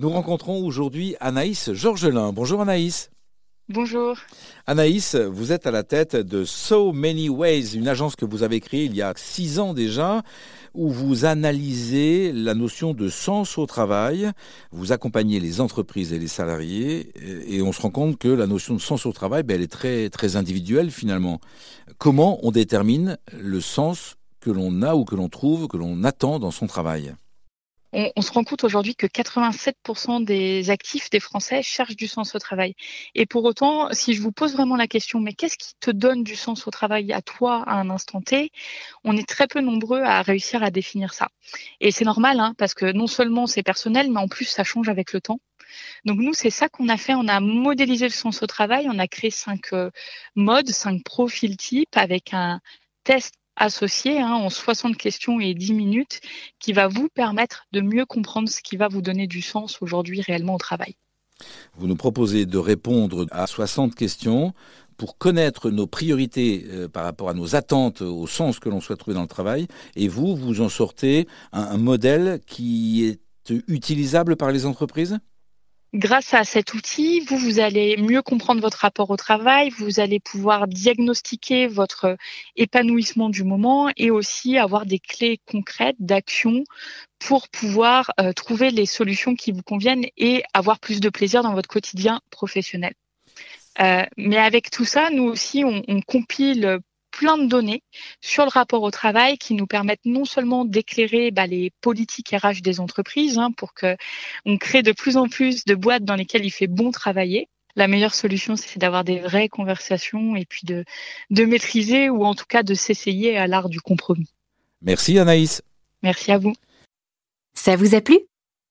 Nous rencontrons aujourd'hui Anaïs Georgelin. Bonjour Anaïs. Bonjour. Anaïs, vous êtes à la tête de So Many Ways, une agence que vous avez créée il y a six ans déjà, où vous analysez la notion de sens au travail, vous accompagnez les entreprises et les salariés, et on se rend compte que la notion de sens au travail, ben, elle est très, très individuelle finalement. Comment on détermine le sens que l'on a ou que l'on trouve, que l'on attend dans son travail? On, se rend compte aujourd'hui que 87% des actifs des Français cherchent du sens au travail. Et pour autant, si je vous pose vraiment la question, mais qu'est-ce qui te donne du sens au travail à toi à un instant T On est très peu nombreux à réussir à définir ça. Et c'est normal, hein, parce que non seulement c'est personnel, mais en plus ça change avec le temps. Donc nous, c'est ça qu'on a fait. On a modélisé le sens au travail. On a créé cinq euh, modes, cinq profils types avec un test associé hein, en 60 questions et 10 minutes qui va vous permettre de mieux comprendre ce qui va vous donner du sens aujourd'hui réellement au travail. Vous nous proposez de répondre à 60 questions pour connaître nos priorités euh, par rapport à nos attentes, au sens que l'on souhaite trouver dans le travail. Et vous, vous en sortez un modèle qui est utilisable par les entreprises? Grâce à cet outil, vous, vous allez mieux comprendre votre rapport au travail, vous allez pouvoir diagnostiquer votre épanouissement du moment et aussi avoir des clés concrètes d'action pour pouvoir euh, trouver les solutions qui vous conviennent et avoir plus de plaisir dans votre quotidien professionnel. Euh, mais avec tout ça, nous aussi, on, on compile plein de données sur le rapport au travail qui nous permettent non seulement d'éclairer bah, les politiques RH des entreprises hein, pour que on crée de plus en plus de boîtes dans lesquelles il fait bon travailler. La meilleure solution, c'est d'avoir des vraies conversations et puis de, de maîtriser ou en tout cas de s'essayer à l'art du compromis. Merci Anaïs. Merci à vous. Ça vous a plu?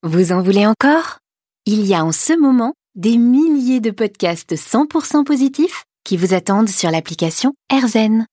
Vous en voulez encore? Il y a en ce moment des milliers de podcasts 100% positifs qui vous attendent sur l'application AirZen.